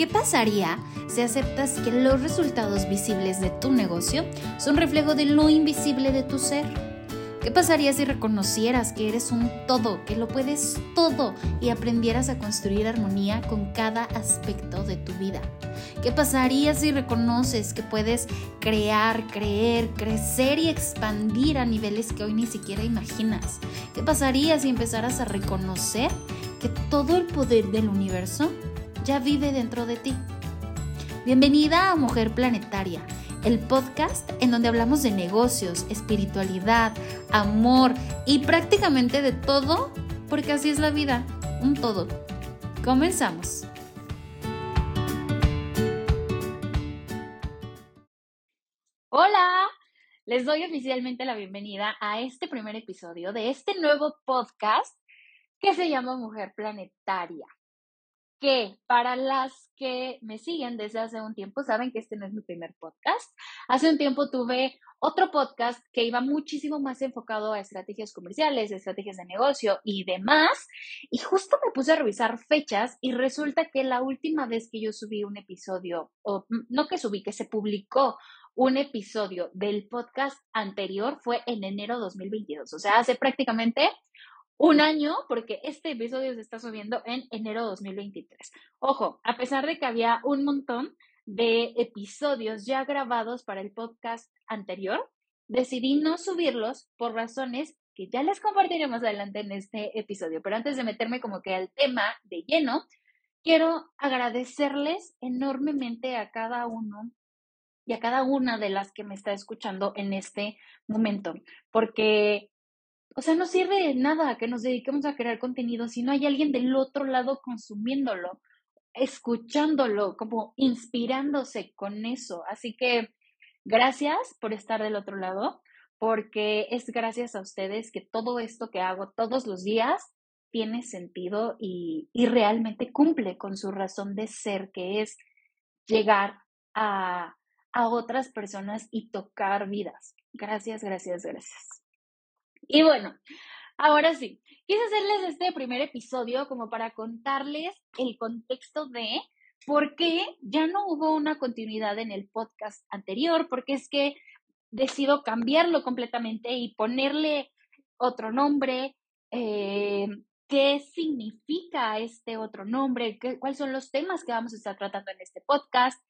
¿Qué pasaría si aceptas que los resultados visibles de tu negocio son reflejo de lo invisible de tu ser? ¿Qué pasaría si reconocieras que eres un todo, que lo puedes todo y aprendieras a construir armonía con cada aspecto de tu vida? ¿Qué pasaría si reconoces que puedes crear, creer, crecer y expandir a niveles que hoy ni siquiera imaginas? ¿Qué pasaría si empezaras a reconocer que todo el poder del universo vive dentro de ti? Bienvenida a Mujer Planetaria el podcast en donde hablamos de negocios, espiritualidad, amor y prácticamente de todo, porque así es la vida, un todo. Comenzamos. Hola, les doy oficialmente la bienvenida a este primer episodio de este nuevo podcast que se llama Mujer Planetaria que para las que me siguen desde hace un tiempo saben que este no es mi primer podcast. Hace un tiempo tuve otro podcast que iba muchísimo más enfocado a estrategias comerciales, estrategias de negocio y demás. Y justo me puse a revisar fechas y resulta que la última vez que yo subí un episodio, o no que subí, que se publicó un episodio del podcast anterior fue en enero 2022. O sea, hace prácticamente un año, porque este episodio se está subiendo en enero 2023. Ojo, a pesar de que había un montón de episodios ya grabados para el podcast anterior, decidí no subirlos por razones que ya les compartiré más adelante en este episodio. Pero antes de meterme como que al tema de lleno, quiero agradecerles enormemente a cada uno y a cada una de las que me está escuchando en este momento, porque o sea, no sirve nada que nos dediquemos a crear contenido si no hay alguien del otro lado consumiéndolo, escuchándolo, como inspirándose con eso. Así que gracias por estar del otro lado, porque es gracias a ustedes que todo esto que hago todos los días tiene sentido y, y realmente cumple con su razón de ser, que es llegar a, a otras personas y tocar vidas. Gracias, gracias, gracias. Y bueno, ahora sí, quise hacerles este primer episodio como para contarles el contexto de por qué ya no hubo una continuidad en el podcast anterior, porque es que decido cambiarlo completamente y ponerle otro nombre. Eh, ¿Qué significa este otro nombre? ¿Qué, ¿Cuáles son los temas que vamos a estar tratando en este podcast?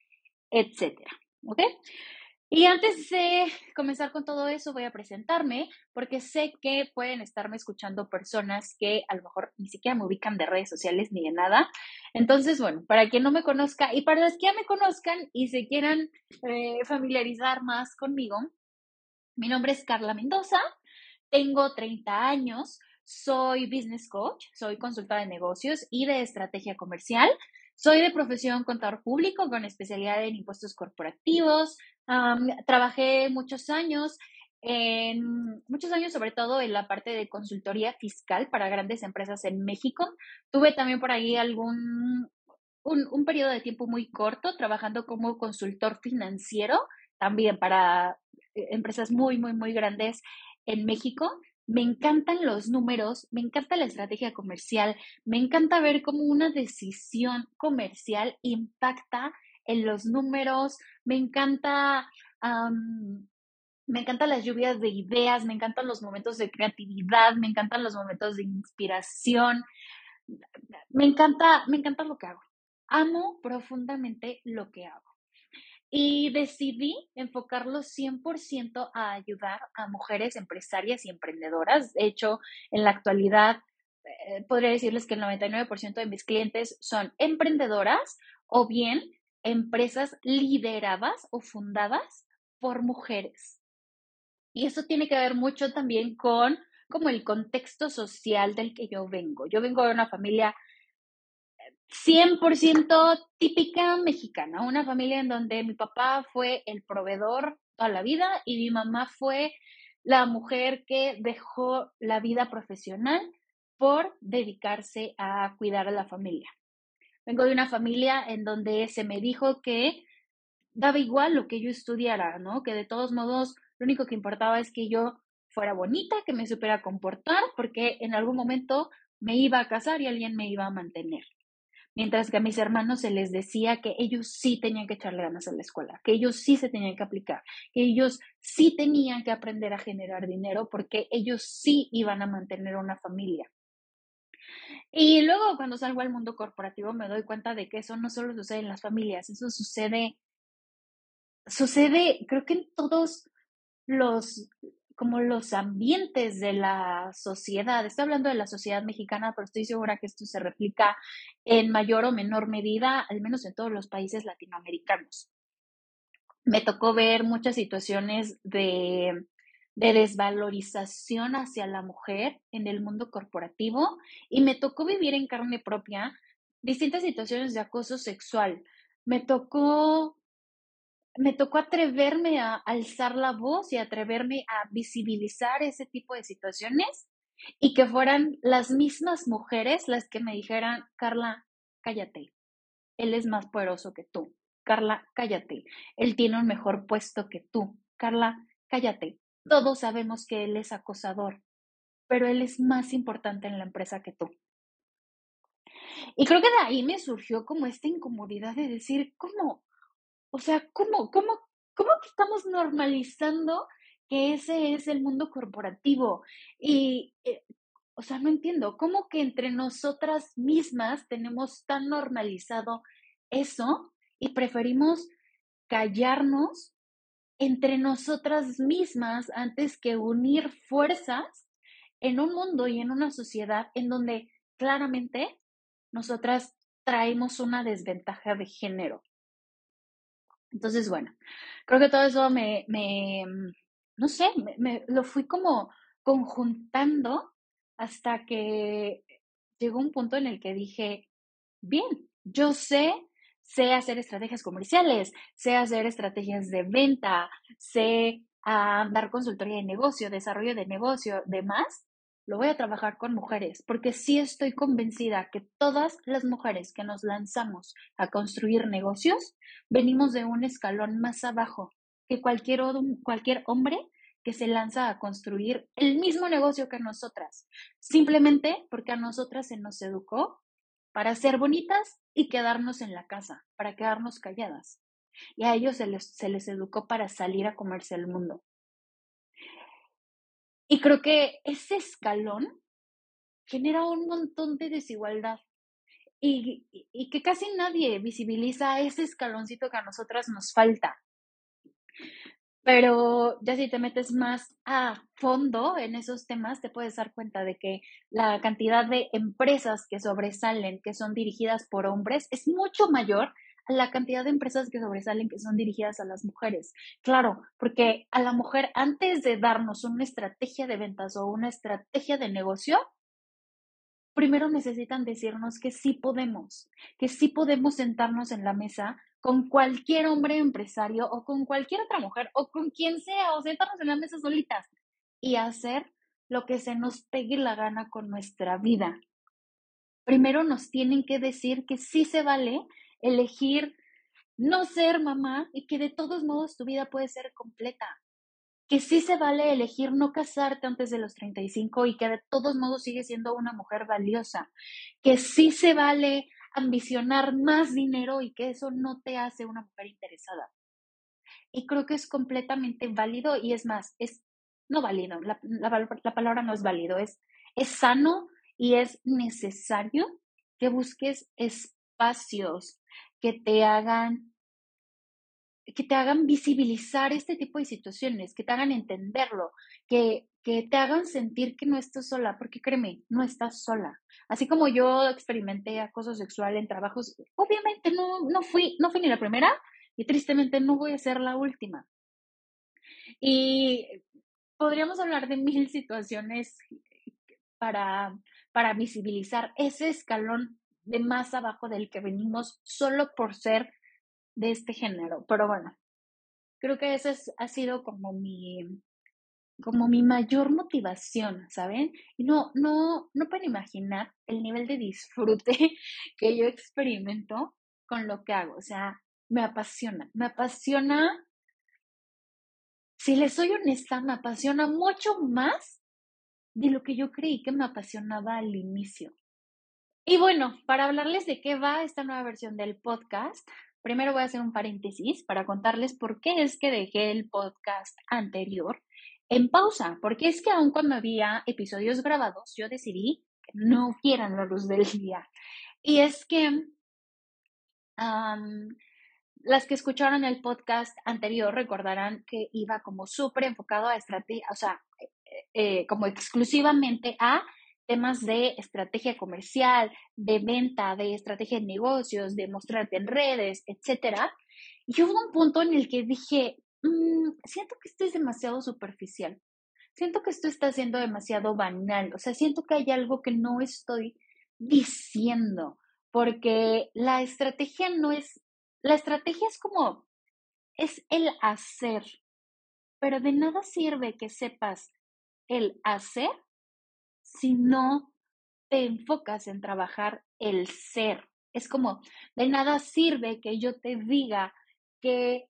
Etcétera. ¿Ok? Y antes de comenzar con todo eso, voy a presentarme porque sé que pueden estarme escuchando personas que a lo mejor ni siquiera me ubican de redes sociales ni de nada. Entonces, bueno, para quien no me conozca y para los que ya me conozcan y se quieran eh, familiarizar más conmigo, mi nombre es Carla Mendoza, tengo 30 años, soy business coach, soy consultora de negocios y de estrategia comercial. Soy de profesión contador público con especialidad en impuestos corporativos, trabajé muchos años en muchos años, sobre todo en la parte de consultoría fiscal para grandes empresas en México. Tuve también por ahí algún un, un periodo de tiempo muy corto trabajando como consultor financiero, también para eh, empresas muy, muy, muy grandes en México. Me encantan los números, me encanta la estrategia comercial, me encanta ver cómo una decisión comercial impacta en los números, me encanta, me encantan las lluvias de ideas, me encantan los momentos de creatividad, me encantan los momentos de inspiración, me encanta, me encanta lo que hago. Amo profundamente lo que hago. Y decidí enfocarlo 100% a ayudar a mujeres empresarias y emprendedoras. De hecho, en la actualidad, eh, podría decirles que el 99% de mis clientes son emprendedoras o bien empresas lideradas o fundadas por mujeres. Y eso tiene que ver mucho también con como el contexto social del que yo vengo. Yo vengo de una familia 100% típica mexicana, una familia en donde mi papá fue el proveedor toda la vida y mi mamá fue la mujer que dejó la vida profesional por dedicarse a cuidar a la familia. Vengo de una familia en donde se me dijo que daba igual lo que yo estudiara, ¿no? Que de todos modos lo único que importaba es que yo fuera bonita, que me supiera comportar, porque en algún momento me iba a casar y alguien me iba a mantener. Mientras que a mis hermanos se les decía que ellos sí tenían que echarle ganas a la escuela, que ellos sí se tenían que aplicar, que ellos sí tenían que aprender a generar dinero porque ellos sí iban a mantener una familia. Y luego cuando salgo al mundo corporativo me doy cuenta de que eso no solo sucede en las familias, eso sucede, sucede creo que en todos los, como los ambientes de la sociedad. Estoy hablando de la sociedad mexicana, pero estoy segura que esto se replica en mayor o menor medida, al menos en todos los países latinoamericanos. Me tocó ver muchas situaciones de, de desvalorización hacia la mujer en el mundo corporativo y me tocó vivir en carne propia distintas situaciones de acoso sexual. Me tocó me tocó atreverme a alzar la voz y atreverme a visibilizar ese tipo de situaciones y que fueran las mismas mujeres las que me dijeran, Carla, cállate, él es más poderoso que tú. Carla, cállate, él tiene un mejor puesto que tú. Carla, cállate, todos sabemos que él es acosador, pero él es más importante en la empresa que tú. Y creo que de ahí me surgió como esta incomodidad de decir, ¿cómo? O sea, ¿cómo, cómo, cómo que estamos normalizando que ese es el mundo corporativo? Y, eh, o sea, no entiendo, ¿cómo que entre nosotras mismas tenemos tan normalizado eso y preferimos callarnos entre nosotras mismas antes que unir fuerzas en un mundo y en una sociedad en donde claramente nosotras traemos una desventaja de género. Entonces, bueno, creo que todo eso me, me no sé, me, lo fui como conjuntando hasta que llegó un punto en el que dije, bien, yo sé, sé hacer estrategias comerciales, sé hacer estrategias de venta, sé ah, dar consultoría de negocio, desarrollo de negocio, demás, lo voy a trabajar con mujeres, porque sí estoy convencida que todas las mujeres que nos lanzamos a construir negocios, venimos de un escalón más abajo que cualquier, cualquier hombre que se lanza a construir el mismo negocio que nosotras, simplemente porque a nosotras se nos educó para ser bonitas y quedarnos en la casa, para quedarnos calladas. Y a ellos se les, se les educó para salir a comerse el mundo. Y creo que ese escalón genera un montón de desigualdad y, y, que casi nadie visibiliza ese escaloncito que a nosotras nos falta. Pero ya si te metes más a fondo en esos temas, te puedes dar cuenta de que la cantidad de empresas que sobresalen, que son dirigidas por hombres, es mucho mayor la cantidad de empresas que sobresalen que son dirigidas a las mujeres. Claro, porque a la mujer, antes de darnos una estrategia de ventas o una estrategia de negocio, primero necesitan decirnos que sí podemos, que sí podemos sentarnos en la mesa con cualquier hombre empresario o con cualquier otra mujer o con quien sea, o sentarnos en la mesa solitas y hacer lo que se nos pegue la gana con nuestra vida. Primero nos tienen que decir que sí se vale elegir no ser mamá y que de todos modos tu vida puede ser completa. Que sí se vale elegir no casarte antes de los 35 y que de todos modos sigues siendo una mujer valiosa. Que sí se vale ambicionar más dinero y que eso no te hace una mujer interesada. Y creo que es completamente válido y es más, es no válido, la, la palabra no es válido, es, es sano y es necesario que busques espacios que te hagan que te hagan visibilizar este tipo de situaciones, que te hagan entenderlo, que, que te hagan sentir que no estás sola, porque créeme, no estás sola. Así como yo experimenté acoso sexual en trabajos, obviamente no, no, fui, no fui ni la primera y tristemente no voy a ser la última. Y podríamos hablar de mil situaciones para, para visibilizar ese escalón de más abajo del que venimos solo por ser de este género. Pero bueno, creo que esa ha sido como mi, como mi mayor motivación, ¿saben? Y no, no, no pueden imaginar el nivel de disfrute que yo experimento con lo que hago. O sea, me apasiona, me apasiona. Si les soy honesta, me apasiona mucho más de lo que yo creí que me apasionaba al inicio. Y bueno, para hablarles de qué va esta nueva versión del podcast, primero voy a hacer un paréntesis para contarles por qué es que dejé el podcast anterior en pausa, porque es que aun cuando había episodios grabados, yo decidí que no quieran la luz del día. Y es que las que escucharon el podcast anterior recordarán que iba como súper enfocado a estrategia, o sea, eh, eh, como exclusivamente a temas de estrategia comercial, de venta, de estrategia de negocios, de mostrarte en redes, etcétera. Y hubo un punto en el que dije, mm, siento que esto es demasiado superficial. Siento que esto está siendo demasiado banal. O sea, siento que hay algo que no estoy diciendo, porque la estrategia no es, la estrategia es como, es el hacer, pero de nada sirve que sepas el hacer si no te enfocas en trabajar el ser. Es como, de nada sirve que yo te diga que,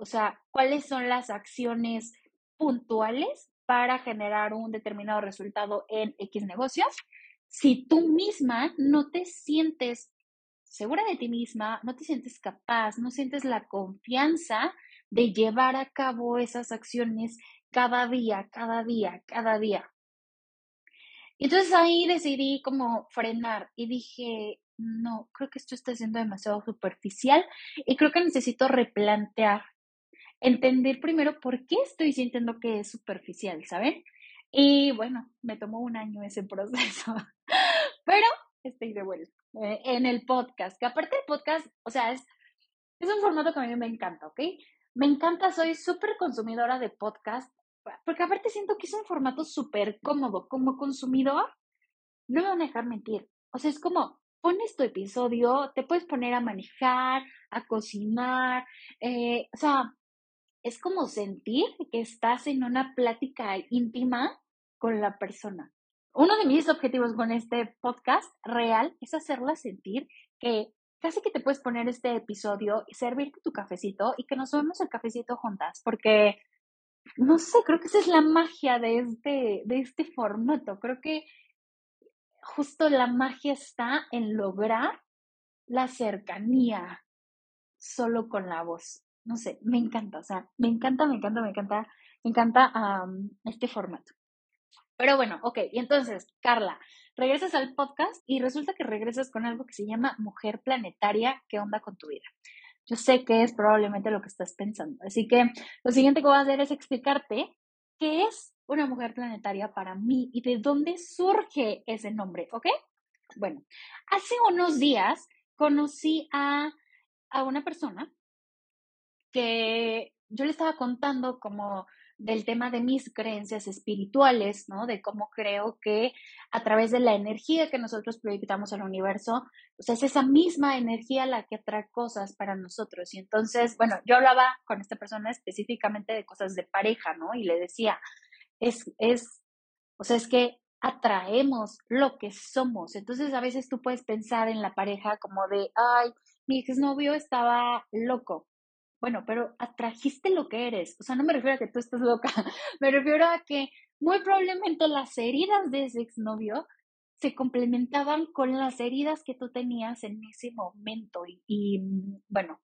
o sea, cuáles son las acciones puntuales para generar un determinado resultado en X negocios. Si tú misma no te sientes segura de ti misma, no te sientes capaz, no sientes la confianza de llevar a cabo esas acciones cada día, cada día, cada día. Entonces ahí decidí como frenar y dije, no, creo que esto está siendo demasiado superficial y creo que necesito replantear, entender primero por qué estoy sintiendo que es superficial, ¿saben? Y bueno, me tomó un año ese proceso, pero estoy de vuelta eh, en el podcast, que aparte del podcast, o sea, es, es un formato que a mí me encanta, ¿ok? Me encanta, soy súper consumidora de podcast porque aparte siento que es un formato súper cómodo. Como consumidor, no me van a dejar mentir. O sea, es como, pones tu episodio, te puedes poner a manejar, a cocinar, eh, o sea, es como sentir que estás en una plática íntima con la persona. Uno de mis objetivos con este podcast real es hacerla sentir que casi que te puedes poner este episodio, servirte tu cafecito y que nos tomemos el cafecito juntas, porque no sé, creo que esa es la magia de este, de este formato. Creo que justo la magia está en lograr la cercanía solo con la voz. No sé, me encanta, o sea, me encanta, me encanta, me encanta, me encanta este formato. Pero bueno, ok, y entonces, Carla, regresas al podcast y resulta que regresas con algo que se llama Mujer Planetaria. ¿Qué onda con tu vida? Yo sé que es probablemente lo que estás pensando. Así que lo siguiente que voy a hacer es explicarte qué es una mujer planetaria para mí y de dónde surge ese nombre, ¿ok? Bueno, hace unos días conocí a, a una persona que yo le estaba contando como del tema de mis creencias espirituales, ¿no? De cómo creo que a través de la energía que nosotros proyectamos al universo, pues es esa misma energía la que atrae cosas para nosotros. Y entonces, bueno, yo hablaba con esta persona específicamente de cosas de pareja, ¿no? Y le decía, es, es, o sea, es que atraemos lo que somos. Entonces, a veces tú puedes pensar en la pareja como de, ay, mi exnovio estaba loco bueno, pero atrajiste lo que eres. O sea, no me refiero a que tú estés loca, me refiero a que muy probablemente las heridas de ese exnovio se complementaban con las heridas que tú tenías en ese momento. Y, mm, bueno,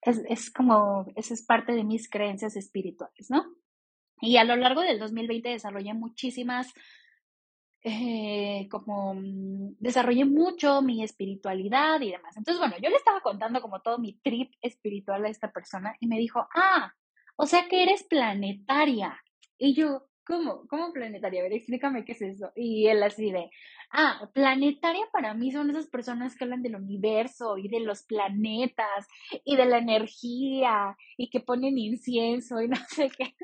es, es como, esa es parte de mis creencias espirituales, ¿no? Y a lo largo del 2020 desarrollé muchísimas eh, como mm, desarrollé mucho mi espiritualidad y demás. Entonces, bueno, yo le estaba contando como todo mi trip espiritual a esta persona y me dijo, ah, o sea que eres planetaria. Y yo, ¿cómo? ¿Cómo planetaria? A ver, explícame qué es eso. Y él así de, ah, planetaria para mí son esas personas que hablan del universo y de los planetas y de la energía y que ponen incienso y no sé qué.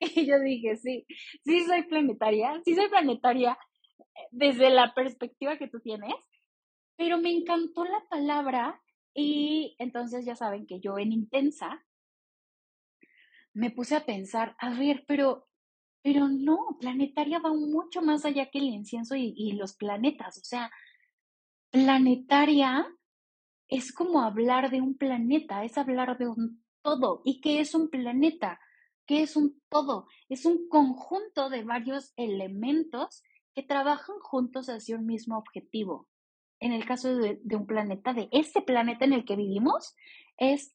Y yo dije, sí, sí soy planetaria, sí soy planetaria desde la perspectiva que tú tienes, pero me encantó la palabra y entonces ya saben que yo en intensa me puse a pensar, a ver, pero, pero no, planetaria va mucho más allá que el incienso y, los planetas, o sea, planetaria es como hablar de un planeta, es hablar de un todo. ¿Y qué es un planeta? que es un todo, es un conjunto de varios elementos que trabajan juntos hacia un mismo objetivo. en el caso de, de un planeta, de este planeta en el que vivimos, es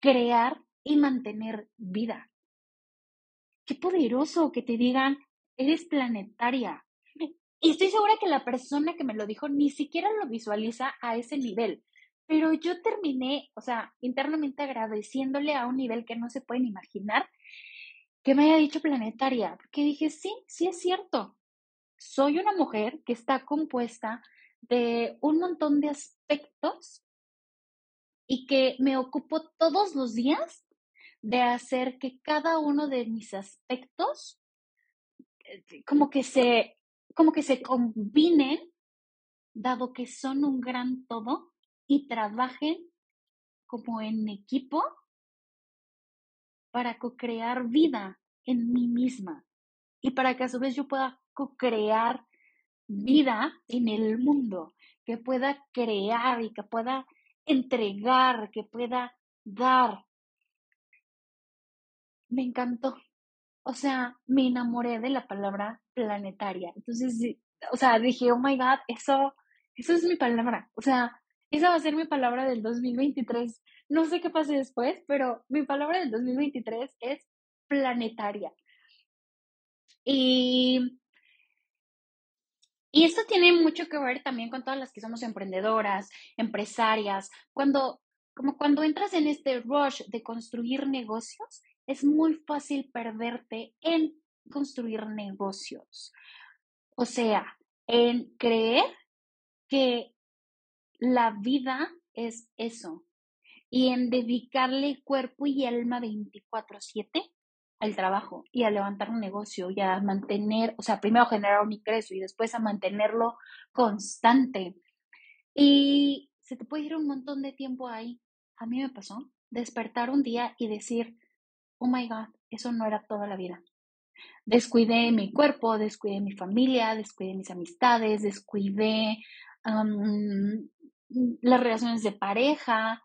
crear y mantener vida. Qué poderoso que te digan, eres planetaria. Y estoy segura que la persona que me lo dijo ni siquiera lo visualiza a ese nivel. Pero yo terminé, o sea, internamente agradeciéndole a un nivel que no se pueden imaginar que me haya dicho planetaria, porque dije, sí, sí es cierto. Soy una mujer que está compuesta de un montón de aspectos y que me ocupo todos los días de hacer que cada uno de mis aspectos eh, como que se como que se combinen dado que son un gran todo y trabajen como en equipo para co-crear vida en mí misma y para que a su vez yo pueda co-crear vida en el mundo, que pueda crear y que pueda entregar, que pueda dar. Me encantó. O sea, me enamoré de la palabra planetaria. Entonces, o sea, dije, oh my God, eso, eso es mi palabra. O sea, esa va a ser mi palabra del 2023. No sé qué pase después, pero mi palabra del 2023 es planetaria. Y, y esto tiene mucho que ver también con todas las que somos emprendedoras, empresarias. Cuando, como cuando entras en este rush de construir negocios, es muy fácil perderte en construir negocios. O sea, en creer que la vida es eso y en dedicarle cuerpo y alma 24/7 al trabajo y a levantar un negocio y a mantener, o sea, primero generar un ingreso y después a mantenerlo constante. Y se te puede ir un montón de tiempo ahí. A mí me pasó despertar un día y decir, oh my God, eso no era toda la vida. Descuidé mi cuerpo, descuidé mi familia, descuidé mis amistades, descuidé las relaciones de pareja.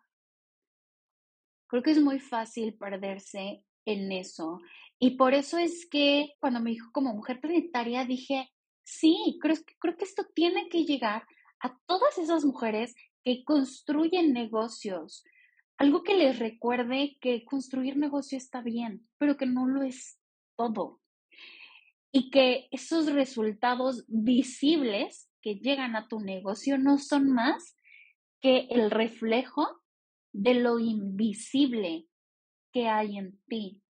Creo que es muy fácil perderse en eso. Y por eso es que cuando me dijo como mujer planetaria, dije, sí, creo, creo que esto tiene que llegar a todas esas mujeres que construyen negocios. Algo que les recuerde que construir negocio está bien, pero que no lo es todo. Y que esos resultados visibles que llegan a tu negocio no son más que el reflejo de lo invisible que hay en ti.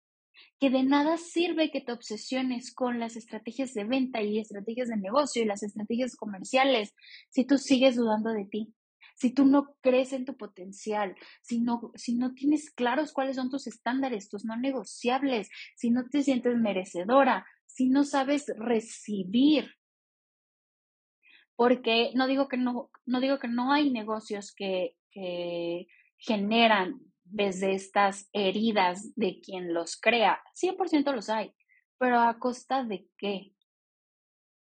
Que de nada sirve que te obsesiones con las estrategias de venta y estrategias de negocio y las estrategias comerciales si tú sigues dudando de ti, si tú no crees en tu potencial, si no, si no tienes claros cuáles son tus estándares, tus no negociables, si no te sientes merecedora, si no sabes recibir porque no digo que no, no digo que no hay negocios que, que generan desde estas heridas de quien los crea. 100% los hay, pero a costa de qué?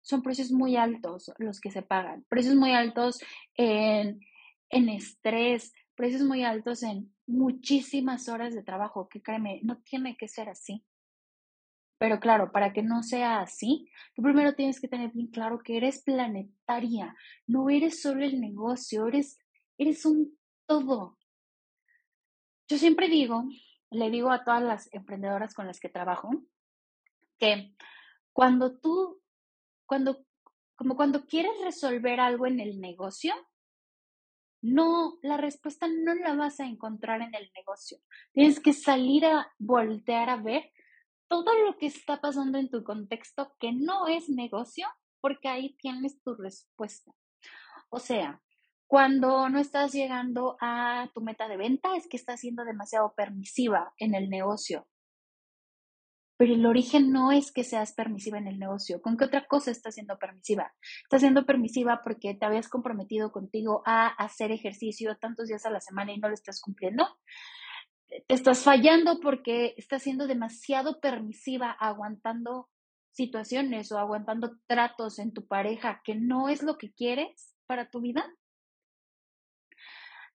Son precios muy altos los que se pagan, precios muy altos en, en estrés, precios muy altos en muchísimas horas de trabajo, que créeme, no tiene que ser así. Pero claro, para que no sea así, tú primero tienes que tener bien claro que eres planetaria, no eres solo el negocio, eres, eres un todo. Yo siempre digo, le digo a todas las emprendedoras con las que trabajo, que cuando tú, cuando, como cuando quieres resolver algo en el negocio, no, la respuesta no la vas a encontrar en el negocio. Tienes que salir a voltear a ver todo lo que está pasando en tu contexto que no es negocio, porque ahí tienes tu respuesta. O sea, cuando no estás llegando a tu meta de venta, es que estás siendo demasiado permisiva en el negocio. Pero el origen no es que seas permisiva en el negocio. ¿Con qué otra cosa estás siendo permisiva? Estás siendo permisiva porque te habías comprometido contigo a hacer ejercicio tantos días a la semana y no lo estás cumpliendo te estás fallando porque estás siendo demasiado permisiva aguantando situaciones o aguantando tratos en tu pareja que no es lo que quieres para tu vida.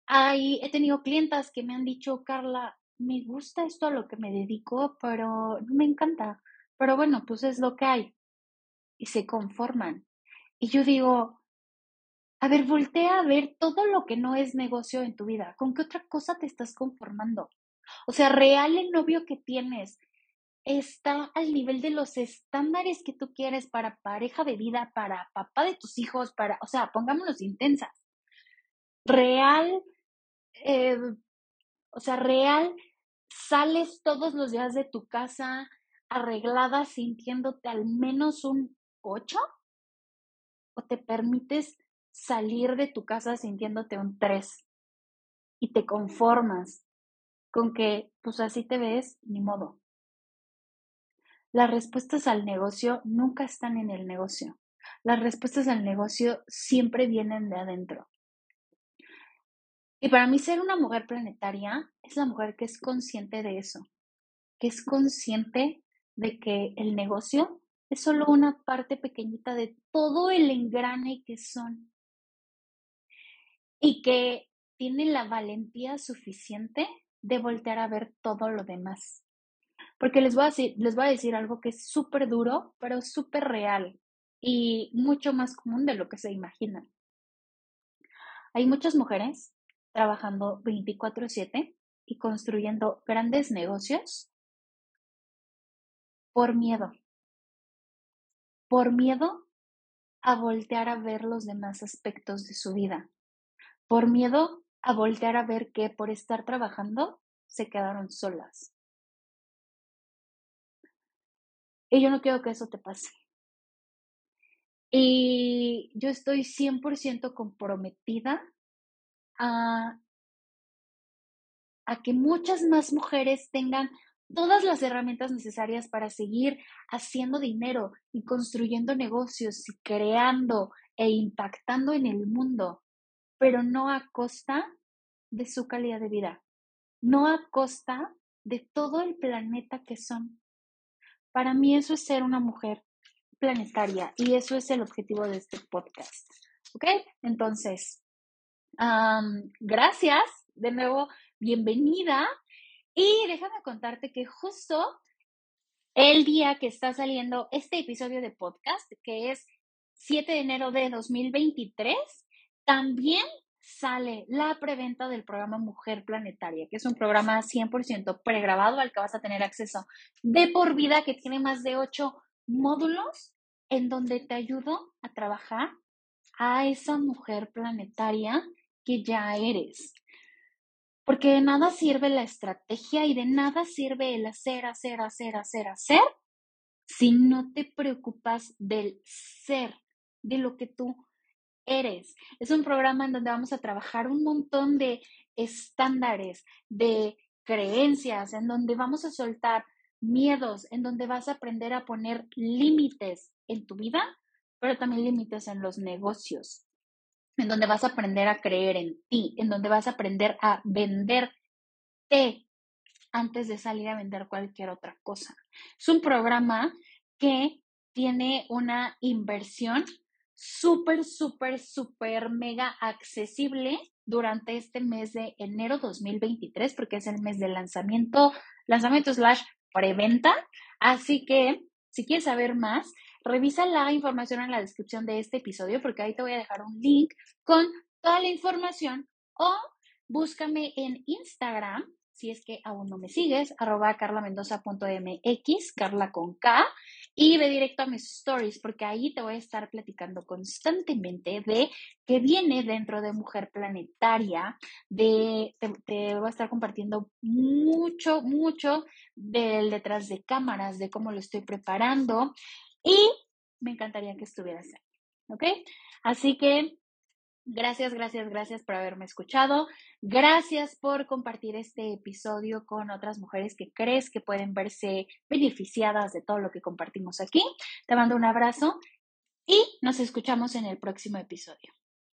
Hay, he tenido clientas que me han dicho, Carla, me gusta esto a lo que me dedico, pero no me encanta. Pero bueno, pues es lo que hay. Y se conforman. Y yo digo, A ver, voltea a ver todo lo que no es negocio en tu vida. ¿Con qué otra cosa te estás conformando? O sea, real el novio que tienes está al nivel de los estándares que tú quieres para pareja de vida, para papá de tus hijos, para, o sea, pongámonos intensas. Real, eh, o sea, real, sales todos los días de tu casa arreglada sintiéndote al menos un 8 o te permites salir de tu casa sintiéndote un 3 y te conformas con que pues así te ves, ni modo. Las respuestas al negocio nunca están en el negocio. Las respuestas al negocio siempre vienen de adentro. Y para mí ser una mujer planetaria es la mujer que es consciente de eso, que es consciente de que el negocio es solo una parte pequeñita de todo el engrane que son. Y que tiene la valentía suficiente de voltear a ver todo lo demás. Porque les voy a decir, les voy a decir algo que es súper duro, pero súper real y mucho más común de lo que se imaginan. Hay muchas mujeres trabajando 24/7 y construyendo grandes negocios por miedo. Por miedo a voltear a ver los demás aspectos de su vida. Por miedo a voltear a ver que por estar trabajando se quedaron solas. Y yo no quiero que eso te pase. Y yo estoy 100% comprometida a, que muchas más mujeres tengan todas las herramientas necesarias para seguir haciendo dinero y construyendo negocios y creando e impactando en el mundo, pero no a costa de su calidad de vida, no a costa de todo el planeta que son. Para mí eso es ser una mujer planetaria y eso es el objetivo de este podcast. ¿Ok? Entonces, gracias de nuevo, bienvenida. Y déjame contarte que justo el día que está saliendo este episodio de podcast, que es 7 de enero de 2023, también sale la preventa del programa Mujer Planetaria, que es un programa 100% pregrabado al que vas a tener acceso de por vida, que tiene más de 8 módulos en donde te ayudo a trabajar a esa mujer planetaria que ya eres. Porque de nada sirve la estrategia y de nada sirve el hacer, hacer, hacer, hacer, hacer, si no te preocupas del ser, de lo que tú eres. Es un programa en donde vamos a trabajar un montón de estándares, de creencias, en donde vamos a soltar miedos, en donde vas a aprender a poner límites en tu vida, pero también límites en los negocios en donde vas a aprender a creer en ti, en donde vas a aprender a venderte antes de salir a vender cualquier otra cosa. Es un programa que tiene una inversión súper, súper, súper mega accesible durante este mes de enero 2023, porque es el mes de lanzamiento, lanzamiento slash preventa. Así que si quieres saber más, Revisa la información en la descripción de este episodio porque ahí te voy a dejar un link con toda la información o búscame en Instagram si es que aún no me sigues, arroba carlamendoza.mx, Carla con K, y ve directo a mis stories, porque ahí te voy a estar platicando constantemente de qué viene dentro de Mujer Planetaria, de, te, te voy a estar compartiendo mucho, mucho del detrás de cámaras, de cómo lo estoy preparando, y me encantaría que estuvieras ahí. ¿Ok? Así que gracias, gracias, gracias por haberme escuchado. Gracias por compartir este episodio con otras mujeres que crees que pueden verse beneficiadas de todo lo que compartimos aquí. Te mando un abrazo y nos escuchamos en el próximo episodio.